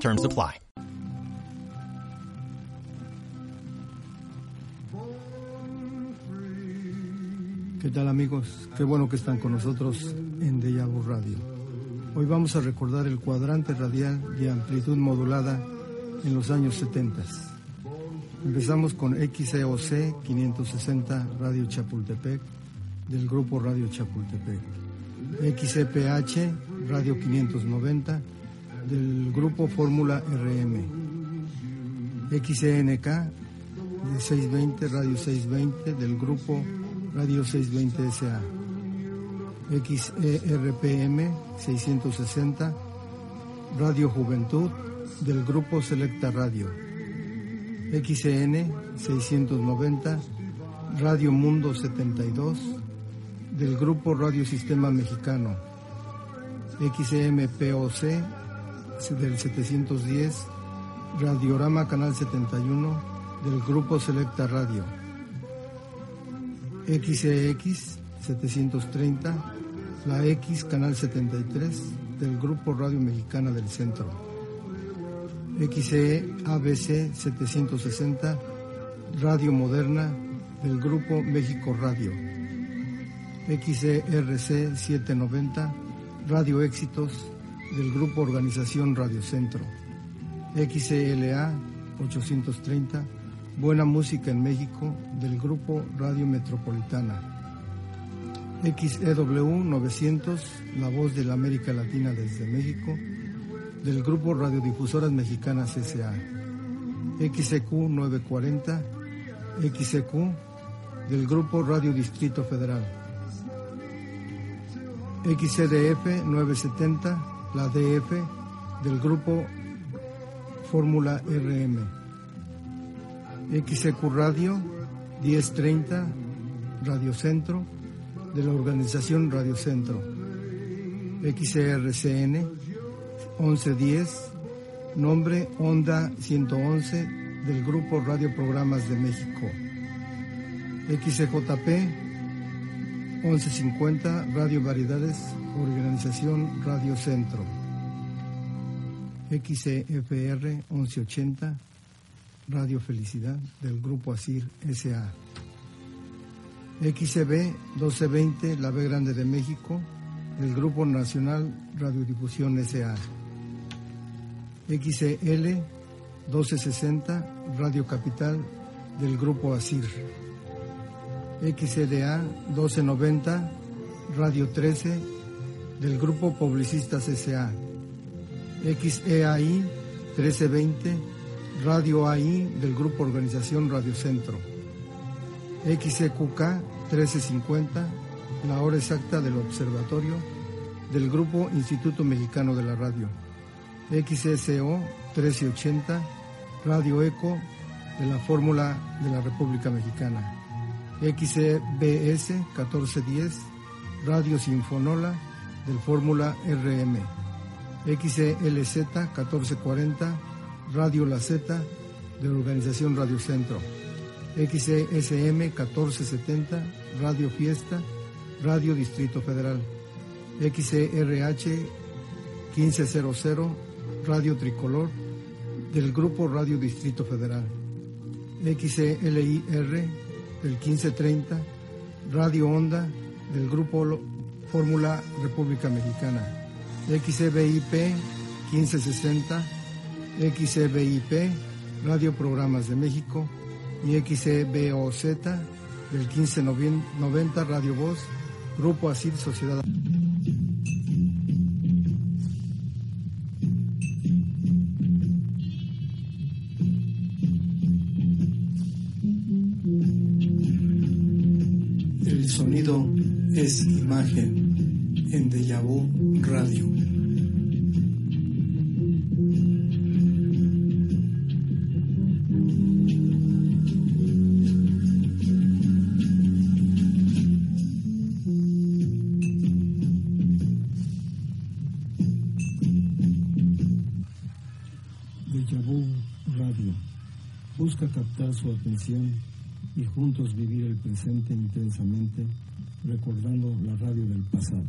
Terms apply. ¿Qué tal amigos? Qué bueno que están con nosotros en Deja Vu Radio. Hoy vamos a recordar el cuadrante radial de amplitud modulada en los años 70. Empezamos con XEOC 560 Radio Chapultepec del grupo Radio Chapultepec. XEPH Radio 590 del grupo Fórmula RM. XENK de 620 Radio 620 del grupo Radio 620 SA. XERPM 660, Radio Juventud del Grupo Selecta Radio. XN 690, Radio Mundo 72 del Grupo Radio Sistema Mexicano. XMPOC del 710, Radiorama Canal 71 del Grupo Selecta Radio. XEX 730, la X Canal 73 del Grupo Radio Mexicana del Centro. XE ABC 760, Radio Moderna del Grupo México Radio. XERC 790, Radio Éxitos del Grupo Organización Radio Centro. XELA 830, Buena Música en México del Grupo Radio Metropolitana. XEW 900, La Voz de la América Latina desde México, del Grupo Radiodifusoras Mexicanas S.A. XEQ 940, XEQ, del Grupo Radio Distrito Federal. XCDF 970, la DF, del Grupo Fórmula RM. XEQ Radio 1030, Radio Centro, de la organización Radio Centro. XRCN 1110, nombre Onda 111 del Grupo Radio Programas de México. XCJP 1150, Radio Variedades, Organización Radio Centro. XCFR 1180, Radio Felicidad del Grupo ASIR SA. XCB 1220, La B Grande de México, del Grupo Nacional Radiodifusión SA. XCL 1260, Radio Capital, del Grupo ASIR. XCDA 1290, Radio 13, del Grupo Publicistas SA. XEAI 1320, Radio AI, del Grupo Organización Radio Centro. XEQK 1350, la hora exacta del observatorio del Grupo Instituto Mexicano de la Radio. XSO 1380, Radio ECO de la Fórmula de la República Mexicana. XBS 1410, Radio Sinfonola del Fórmula RM. XLZ 1440, Radio La Z de la Organización Radio Centro. XSM 1470, Radio Fiesta, Radio Distrito Federal. XRH 1500, Radio Tricolor, del Grupo Radio Distrito Federal. XLIR del 1530, Radio Onda, del Grupo Fórmula República Mexicana. XBIP 1560, XBIP, Radio Programas de México, y XCBOZ del 1590 Radio Voz, Grupo ASIR Sociedad. sonido es imagen en Deyabú Radio. Deyabú Radio busca captar su atención y juntos vivir el presente intensamente, recordando la radio del pasado.